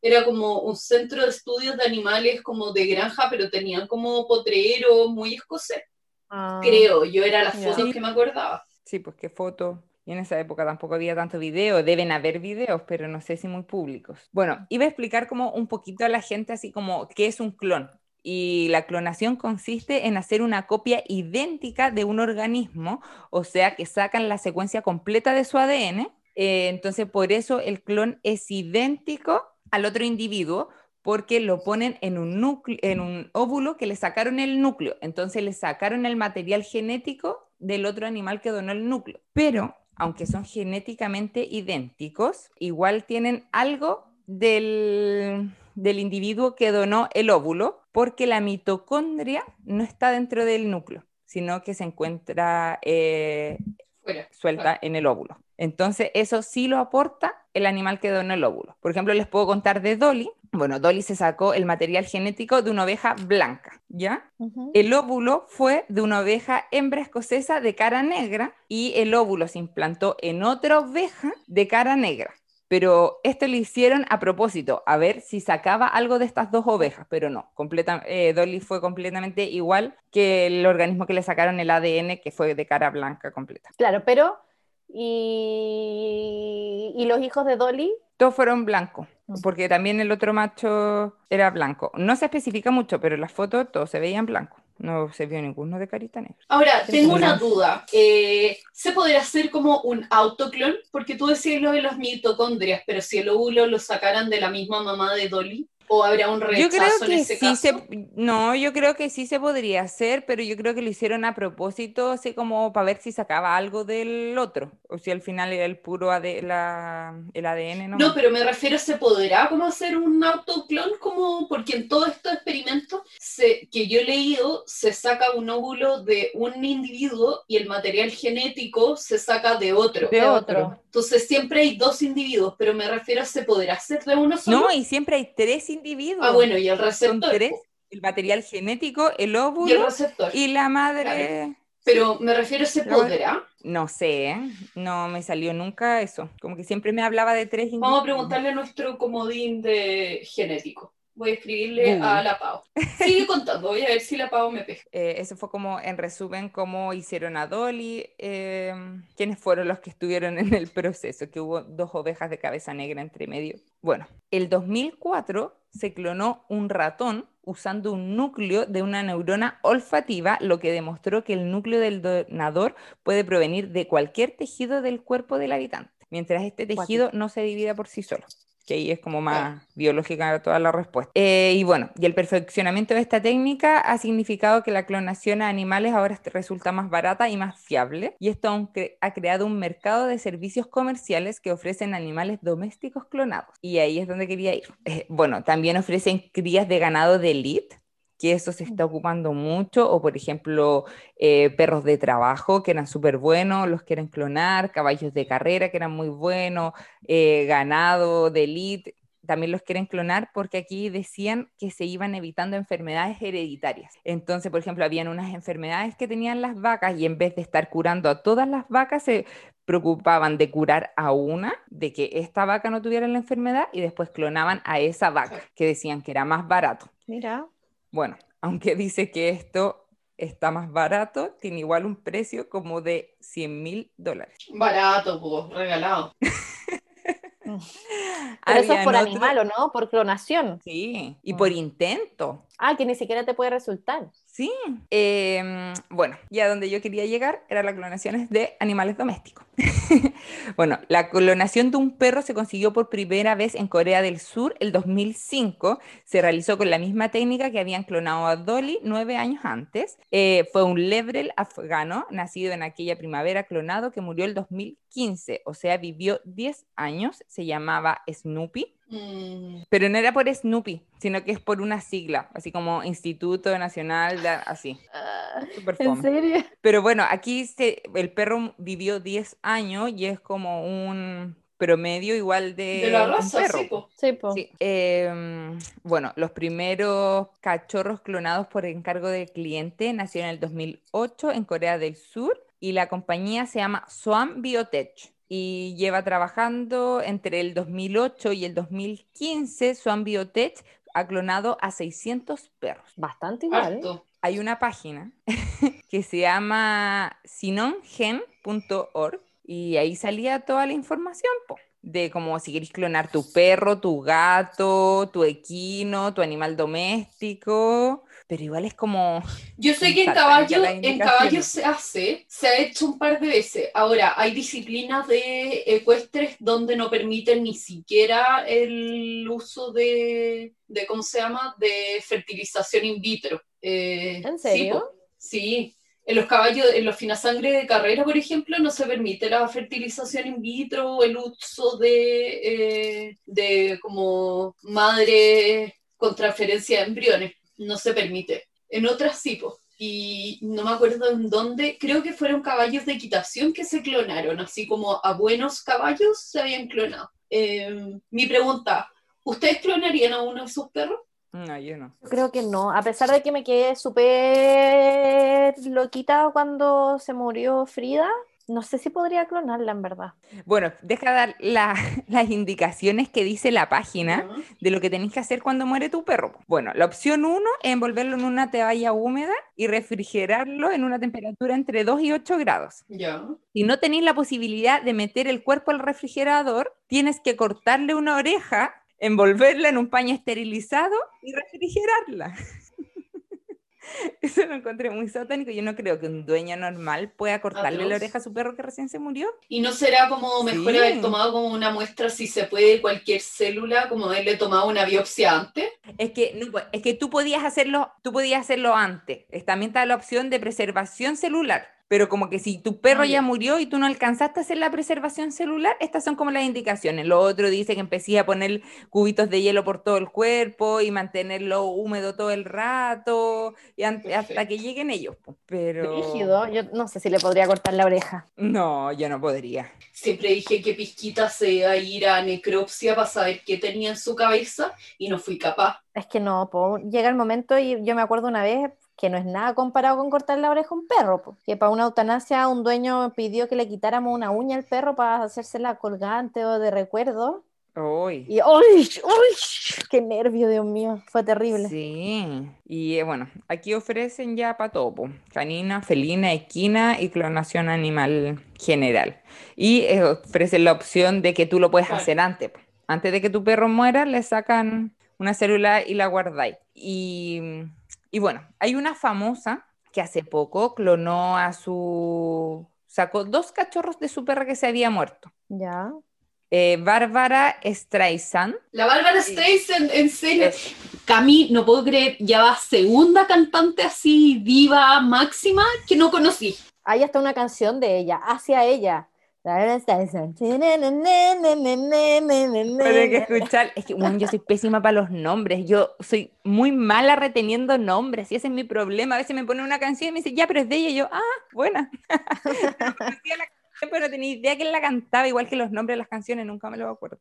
Speaker 3: Era como un centro de estudios de animales como de granja, pero tenían como potrero muy escocés.
Speaker 2: Ah,
Speaker 3: Creo, yo era las
Speaker 2: Ya.
Speaker 3: fotos que me acordaba.
Speaker 4: Sí, pues qué foto. Y en esa época tampoco había tanto video, deben haber videos, pero no sé si muy públicos. Bueno, iba a explicar como un poquito a la gente así como qué es un clon. Y la clonación consiste en hacer una copia idéntica de un organismo, o sea que sacan la secuencia completa de su ADN. Eh, entonces, por eso el clon es idéntico al otro individuo porque lo ponen en un, núcleo, en un óvulo que le sacaron el núcleo. Entonces le sacaron el material genético del otro animal que donó el núcleo. Pero, aunque son genéticamente idénticos, igual tienen algo del, del individuo que donó el óvulo, porque la mitocondria no está dentro del núcleo, sino que se encuentra eh,
Speaker 3: Fuera.
Speaker 4: suelta en el óvulo. Entonces, eso sí lo aporta el animal que donó el óvulo. Por ejemplo, les puedo contar de Dolly. Bueno, Dolly se sacó el material genético de una oveja blanca, ¿ya? El óvulo fue de una oveja hembra escocesa de cara negra y el óvulo se implantó en otra oveja de cara negra. Pero esto lo hicieron a propósito, a ver si sacaba algo de estas dos ovejas, pero no, completa, eh, Dolly fue completamente igual que el organismo que le sacaron el ADN, que fue de cara blanca completa.
Speaker 2: Claro, pero y, y los hijos de Dolly,
Speaker 4: Todos fueron blancos,
Speaker 2: Mm.
Speaker 4: porque también el otro macho era blanco. No se especifica mucho, pero en las fotos todos se veían blancos. No se vio ninguno de carita negra.
Speaker 3: Ahora, tengo una duda. Eh, ¿Se podría hacer como un autoclon? Porque tú decías lo de las mitocondrias, pero si el óvulo lo sacaran de la misma mamá de Dolly, ¿o habrá un
Speaker 4: Yo
Speaker 3: rechazo
Speaker 4: creo
Speaker 3: en
Speaker 4: que
Speaker 3: ese
Speaker 4: sí
Speaker 3: caso?
Speaker 4: se, no, yo creo que sí se podría hacer, pero yo creo que lo hicieron a propósito, así como para ver si sacaba algo del otro, o si al final era el puro AD, la- el ADN, ¿no?
Speaker 3: No, pero me refiero, ¿se podrá como hacer un autoclon? Como, porque en todos estos experimentos se- que yo he leído, se saca un óvulo de un individuo y el material genético se saca de otro.
Speaker 4: De
Speaker 2: de
Speaker 4: otro.
Speaker 2: otro.
Speaker 3: Entonces siempre hay dos individuos, pero me refiero, ¿se podrá hacer de uno solo?
Speaker 4: No, y siempre hay tres individuos.
Speaker 3: Ah, bueno, y el
Speaker 4: Son
Speaker 3: receptor.
Speaker 4: tres, el material genético, el
Speaker 3: Y el
Speaker 4: óvulo
Speaker 3: receptor.
Speaker 4: y la madre.
Speaker 3: Pero me refiero, ¿se
Speaker 4: La madre-
Speaker 3: podrá?
Speaker 4: No sé, ¿eh? no me salió nunca eso. Como que siempre me hablaba de tres individuos.
Speaker 3: Vamos a preguntarle a nuestro comodín de genético. Voy a escribirle a la Pau. Sigue contando, voy a ver si la Pau me pesca.
Speaker 4: Eh, eso fue como, en resumen, cómo hicieron a Dolly, eh, quiénes fueron los que estuvieron en el proceso, que hubo dos ovejas de cabeza negra entre medio. Bueno, el 2004 se clonó un ratón usando un núcleo de una neurona olfativa, lo que demostró que el núcleo del donador puede provenir de cualquier tejido del cuerpo del habitante, mientras este tejido no se divida por sí solo que ahí es como más biológica toda la respuesta. Eh, y bueno, y el perfeccionamiento de esta técnica ha significado que la clonación a animales ahora resulta más barata y más fiable, y esto ha creado un mercado de servicios comerciales que ofrecen animales domésticos clonados. Y ahí es donde quería ir. Eh, bueno, también ofrecen crías de ganado de elite, que eso se está ocupando mucho, o por ejemplo, eh, perros de trabajo que eran súper buenos, los quieren clonar, caballos de carrera que eran muy buenos, eh, ganado de elite, también los quieren clonar porque aquí decían que se iban evitando enfermedades hereditarias. Entonces, por ejemplo, habían unas enfermedades que tenían las vacas y en vez de estar curando a todas las vacas, se preocupaban de curar a una, de que esta vaca no tuviera la enfermedad y después clonaban a esa vaca, que decían que era más barato.
Speaker 2: Mira.
Speaker 4: Bueno, aunque dice que esto está más barato, tiene igual un precio como de 100 mil dólares.
Speaker 3: Barato, pues, regalado.
Speaker 2: Pero eso es por
Speaker 4: otro-
Speaker 2: animal, ¿o no? Por clonación.
Speaker 4: Sí, y
Speaker 2: Mm.
Speaker 4: por intento.
Speaker 2: Ah, que ni siquiera te puede resultar.
Speaker 4: Sí. Em, bueno, y a donde yo quería llegar era las clonaciones de animales domésticos. bueno, la clonación de un perro se consiguió por primera vez en Corea del Sur el 2005. Se realizó con la misma técnica que habían clonado a Dolly nueve años antes. Eh, fue un lebrel afgano nacido en aquella primavera clonado que murió el 2015, o sea, vivió 10 años. Se llamaba Snoopy.
Speaker 3: Mm,
Speaker 4: Pero no era por Snoopy, sino que es por una sigla, así como Instituto Nacional, de- así.
Speaker 2: Ah,
Speaker 4: Súper
Speaker 2: ¿En
Speaker 4: fome.
Speaker 2: serio?
Speaker 4: Pero bueno, aquí se, el perro vivió 10 años y es como un promedio igual de,
Speaker 3: de la
Speaker 4: un
Speaker 3: raza,
Speaker 4: perro.
Speaker 3: sí, po.
Speaker 2: Sí, po.
Speaker 4: Sí, em, bueno, los primeros cachorros clonados por encargo del cliente nacieron en el 2008 en Corea del Sur y la compañía se llama Swan Biotech y lleva trabajando entre el 2008 y el 2015. Swan Biotech ha clonado a 600 perros.
Speaker 2: Bastante igual.
Speaker 3: Harto.
Speaker 4: Hay una página que se llama sinongen.org y ahí salía toda la información, po, de como si queréis clonar tu perro, tu gato, tu equino, tu animal doméstico, pero igual es como...
Speaker 3: Yo sé que en caballo, en caballo se hace, se ha hecho un par de veces. Ahora, hay disciplinas de ecuestres donde no permiten ni siquiera el uso de, de ¿cómo se llama?, de fertilización in vitro. Eh,
Speaker 2: ¿En
Speaker 3: sí,
Speaker 2: serio?
Speaker 3: po. Sí, en los caballos, en los finasangre de carrera, por ejemplo, no se permite la fertilización in vitro o el uso de, eh, de como madre con transferencia de embriones. No se permite. En otras sí, po. Y no me acuerdo en dónde, creo que fueron caballos de equitación que se clonaron, así como a buenos caballos se habían clonado. Eh, mi pregunta, ¿ustedes clonarían a uno de sus perros?
Speaker 4: No, yo no.
Speaker 2: Creo que no, a pesar de que me quedé súper loquita cuando se murió Frida, no sé si podría clonarla en verdad.
Speaker 4: Bueno, deja dar la- las indicaciones que dice la página de lo que tenéis que hacer cuando muere tu perro. Bueno, la opción 1 es envolverlo en una toalla húmeda y refrigerarlo en una temperatura entre 2 y 8 grados.
Speaker 3: Ya.
Speaker 4: Si no tenéis la posibilidad de meter el cuerpo al refrigerador, tienes que cortarle una oreja, envolverla en un paño esterilizado y refrigerarla. Eso lo encontré muy satánico. Yo no creo que un dueño normal pueda cortarle la oreja a su perro que recién se murió.
Speaker 3: ¿Y no será como mejor
Speaker 4: Sí.
Speaker 3: haber tomado como una muestra, si se puede, cualquier célula, como haberle tomado una biopsia antes?
Speaker 4: Es que, no, pues, es que tú podías hacerlo, tú podías hacerlo antes. Es- También está la opción de preservación celular. Pero como que si tu perro ya
Speaker 3: ya.
Speaker 4: murió y tú no alcanzaste a hacer la preservación celular, estas son como las indicaciones. Lo otro dice que empecé a poner cubitos de hielo por todo el cuerpo y mantenerlo húmedo todo el rato y hasta que lleguen ellos. po. Pero
Speaker 2: Rígido, yo no sé si le podría cortar la oreja.
Speaker 4: no, yo no podría.
Speaker 3: Siempre dije que Pizquita se iba a ir a necropsia para saber qué tenía en su cabeza y no fui capaz.
Speaker 2: Es que no, po, llega el momento y yo me acuerdo una vez que no es nada comparado con cortar la oreja a un perro, po, que para una eutanasia un dueño pidió que le quitáramos una uña al perro para hacérsela colgante o de recuerdo.
Speaker 4: Uy.
Speaker 2: Y ¡uy! ¡uy! ¡Qué nervio, Dios mío! Fue terrible.
Speaker 4: Sí, y eh, bueno, aquí ofrecen ya para todo, canina, felina, equina y clonación animal general. Y eh, ofrecen la opción de que tú lo puedes hacer antes. po. Antes de que tu perro muera, le sacan una célula y la guardáis. Y, y bueno, hay una famosa que hace poco clonó a su... sacó dos cachorros de su perra que se había muerto.
Speaker 2: Ya.
Speaker 4: Eh, Bárbara Streisand.
Speaker 3: La Bárbara. Streisand, en serio.
Speaker 4: Es-
Speaker 3: Cami, no puedo creer, ya va segunda cantante así, diva máxima, que no conocí.
Speaker 2: Hay hasta una canción de ella, hacia ella.
Speaker 4: Tiene que escuchar. Es que bueno, yo soy pésima para los nombres. Yo soy muy mala reteniendo nombres. Y ese es mi problema. A veces me pone una canción y me dice, ya, pero es de ella. Y yo, ah, buena. Pero no tenía idea quién la cantaba. Igual que los nombres de las canciones, nunca me lo acuerdo.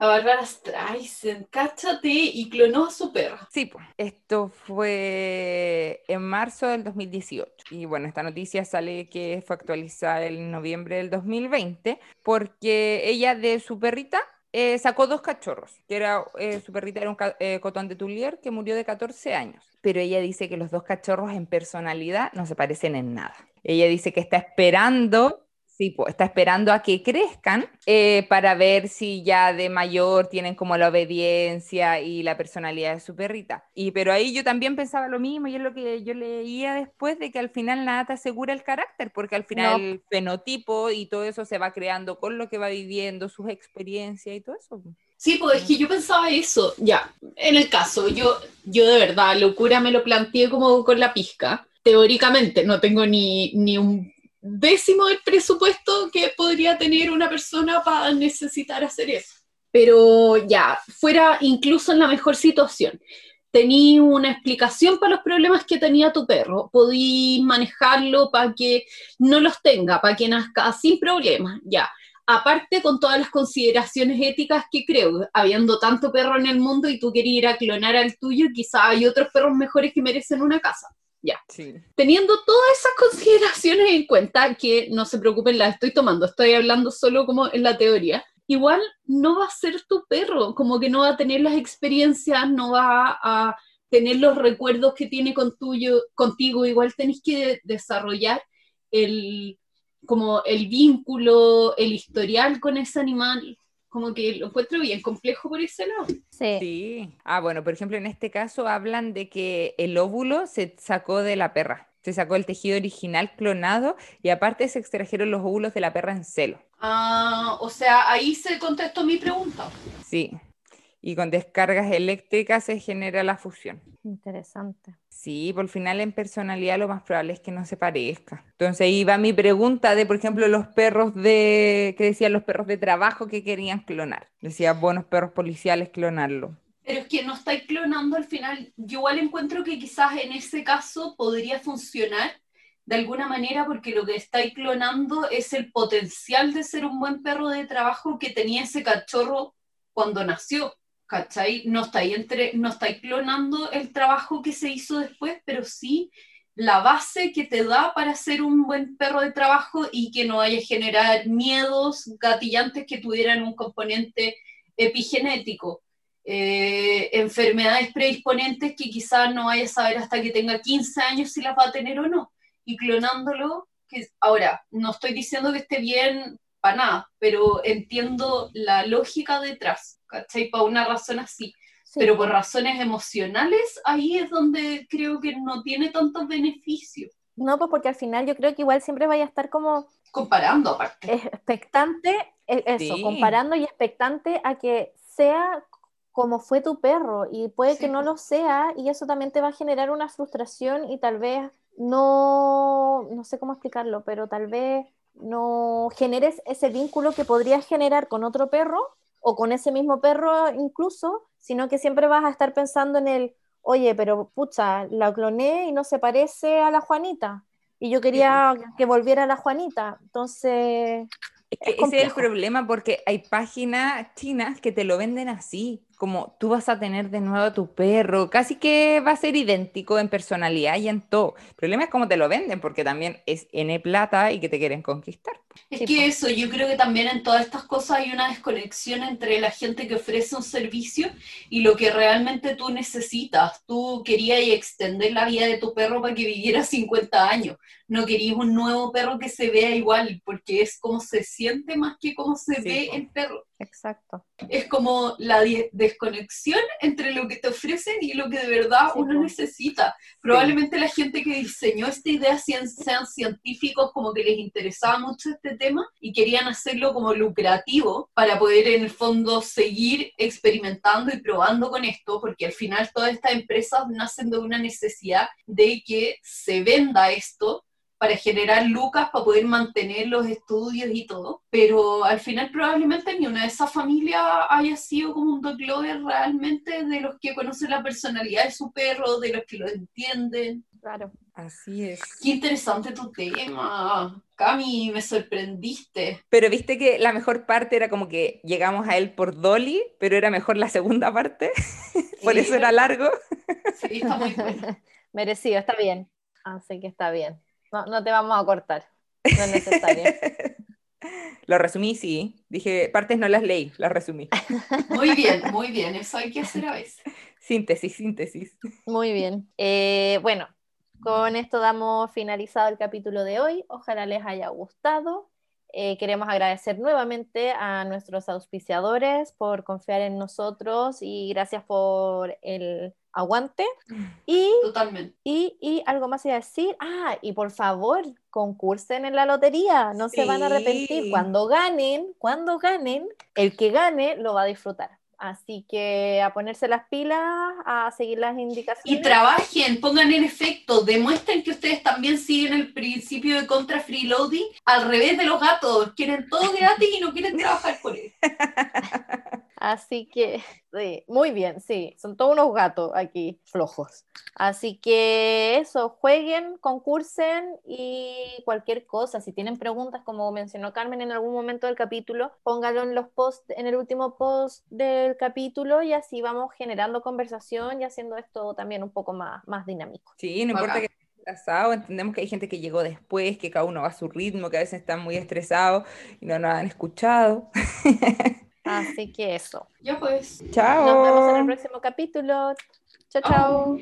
Speaker 3: La Bárbara Streisand, cáchate, y clonó a su perra.
Speaker 4: Sí, pues, esto fue en marzo del 2018. Y bueno, esta noticia sale que fue actualizada en noviembre del 2020 porque ella de su perrita eh, sacó dos cachorros, que era, eh, su perrita era un eh, cotón de Tulier que murió de 14 años. Pero ella dice que los dos cachorros en personalidad no se parecen en nada. Ella dice que está esperando Sí, pues, está esperando a que crezcan eh, para ver si ya de mayor tienen como la obediencia y la personalidad de su perrita. Y pero ahí yo también pensaba lo mismo y es lo que yo leía después de que al final nada te asegura el carácter, porque al final el fenotipo y todo eso se va creando con lo que va viviendo, sus experiencias y todo eso.
Speaker 3: Sí, pues es que yo pensaba eso, ya, en el caso, yo, yo de verdad, locura me lo planteé como con la pizca. Teóricamente no tengo ni, ni un décimo del presupuesto que podría tener una persona para necesitar hacer eso. Pero ya, fuera incluso en la mejor situación, tení una explicación para los problemas que tenía tu perro, podí manejarlo para que no los tenga, para que nazca sin problemas, ya aparte con todas las consideraciones éticas que creo, habiendo tanto perro en el mundo y tú querías ir a clonar al tuyo, quizás hay otros perros mejores que merecen una casa.
Speaker 4: Sí.
Speaker 3: Teniendo todas esas consideraciones en cuenta, que no se preocupen, las estoy tomando, estoy hablando solo como en la teoría, igual no va a ser tu perro, como que no va a tener las experiencias, no va a tener los recuerdos que tiene con tuyo, contigo, igual tenés que desarrollar el, como el vínculo, el historial con ese animal, Como que lo encuentro bien complejo por ese lado.
Speaker 2: Sí.
Speaker 4: Sí. Ah, bueno, por ejemplo, en este caso hablan de que el óvulo se sacó de la perra. Se sacó el tejido original clonado y aparte se extrajeron los óvulos de la perra en celo.
Speaker 3: Ah, o sea, ahí se contestó mi pregunta.
Speaker 4: Sí. Y con descargas eléctricas se genera la fusión.
Speaker 2: Interesante.
Speaker 4: Sí, por final en personalidad lo más probable es que no se parezca. Entonces ahí va mi pregunta de, por ejemplo, los perros de, que decían los perros de trabajo que querían clonar. Decía, buenos perros policiales clonarlo.
Speaker 3: Pero es que no estáis clonando al final. Yo igual encuentro que quizás en ese caso podría funcionar de alguna manera porque lo que estáis clonando es el potencial de ser un buen perro de trabajo que tenía ese cachorro cuando nació. ¿Cachai? No estáis, clonando el trabajo que se hizo después, pero sí la base que te da para ser un buen perro de trabajo y que no vaya a generar miedos gatillantes que tuvieran un componente epigenético. Eh, enfermedades predisponentes que quizás no vaya a saber hasta que tenga 15 años si las va a tener o no. Y clonándolo, que ahora, no estoy diciendo que esté bien para nada, pero entiendo la lógica detrás, ¿cachai? Para una razón así.
Speaker 2: Sí.
Speaker 3: Pero por razones emocionales, ahí es donde creo que no tiene tantos beneficios.
Speaker 2: No, pues porque al final yo creo que igual siempre vaya a estar como
Speaker 3: Comparando aparte.
Speaker 2: expectante, e- eso,
Speaker 4: Sí.
Speaker 2: comparando y expectante a que sea como fue tu perro y puede
Speaker 3: Sí,
Speaker 2: que no lo sea y eso también te va a generar una frustración y tal vez no, no sé cómo explicarlo, pero tal vez no generes ese vínculo que podrías generar con otro perro o con ese mismo perro incluso, sino que siempre vas a estar pensando en el, oye, pero pucha, la cloné y no se parece a la Juanita. Y yo quería que volviera la Juanita. Entonces,
Speaker 4: Es que
Speaker 2: Es
Speaker 4: ese es el problema porque hay páginas chinas que te lo venden así, como tú vas a tener de nuevo a tu perro, casi que va a ser idéntico en personalidad y en todo. El problema es cómo te lo venden porque también es N plata y que te quieren conquistar.
Speaker 3: Es que eso, yo creo que también en todas estas cosas hay una desconexión entre la gente que ofrece un servicio y lo que realmente tú necesitas. Tú querías extender la vida de tu perro para que viviera 50 años. No querías un nuevo perro que se vea igual, porque es como se siente más que cómo se
Speaker 4: Sí,
Speaker 3: ve
Speaker 4: po.
Speaker 3: el perro.
Speaker 2: Exacto.
Speaker 3: Es como la desconexión entre lo que te ofrecen y lo que de verdad
Speaker 2: Sí,
Speaker 3: uno necesita. Probablemente la gente que diseñó esta idea sean, sean científicos como que les interesaba mucho este tema y querían hacerlo como lucrativo para poder en el fondo seguir experimentando y probando con esto, porque al final todas estas empresas nacen de una necesidad de que se venda esto para generar lucas, para poder mantener los estudios y todo, pero al final probablemente ni una de esas familias haya sido como un dog lover realmente de los que conocen la personalidad de su perro, de los que lo entienden.
Speaker 2: Claro.
Speaker 4: Así es.
Speaker 3: Qué interesante tu tema, Cami, me sorprendiste.
Speaker 4: Pero viste que la mejor parte era como que llegamos a él por Dolly, pero era mejor la segunda parte, por eso era largo.
Speaker 3: Sí, está muy bueno.
Speaker 2: Merecido, está bien. Así que está bien. No, no te vamos a cortar. No es necesario.
Speaker 4: Lo resumí, sí. Dije, partes no las leí, las resumí.
Speaker 3: Muy bien, muy bien, eso hay que hacer a veces.
Speaker 4: Síntesis, síntesis.
Speaker 2: Muy bien. Eh, bueno, con esto damos finalizado el capítulo de hoy. Ojalá les haya gustado. Eh, queremos agradecer nuevamente a nuestros auspiciadores por confiar en nosotros y gracias por el aguante. Y,
Speaker 3: Totalmente.
Speaker 2: y, y algo más iba a decir. Ah, y por favor, concursen en la lotería. No se van a arrepentir. Cuando ganen, cuando ganen, el que gane lo va a disfrutar. Así que a ponerse las pilas, a seguir las indicaciones.
Speaker 3: Y trabajen, pongan en efecto, demuestren que ustedes también siguen el principio de contra freeloading al revés de los gatos. Quieren todo gratis y no quieren trabajar por él.
Speaker 2: Así que, sí, muy bien, sí, son todos unos gatos aquí flojos. Así que eso, jueguen, concursen y cualquier cosa. Si tienen preguntas, como mencionó Carmen en algún momento del capítulo, póngalo en los posts, en el último post del capítulo y así vamos generando conversación y haciendo esto también un poco más, más dinámico.
Speaker 4: Sí, no importa
Speaker 3: Bacán.
Speaker 4: que atrasado, entendemos que hay gente que llegó después, que cada uno va a su ritmo, que a veces están muy estresados y no nos han escuchado.
Speaker 2: Así que eso.
Speaker 3: Ya pues.
Speaker 2: Nos vemos en el
Speaker 4: Chao.
Speaker 2: próximo capítulo. Chao, chao.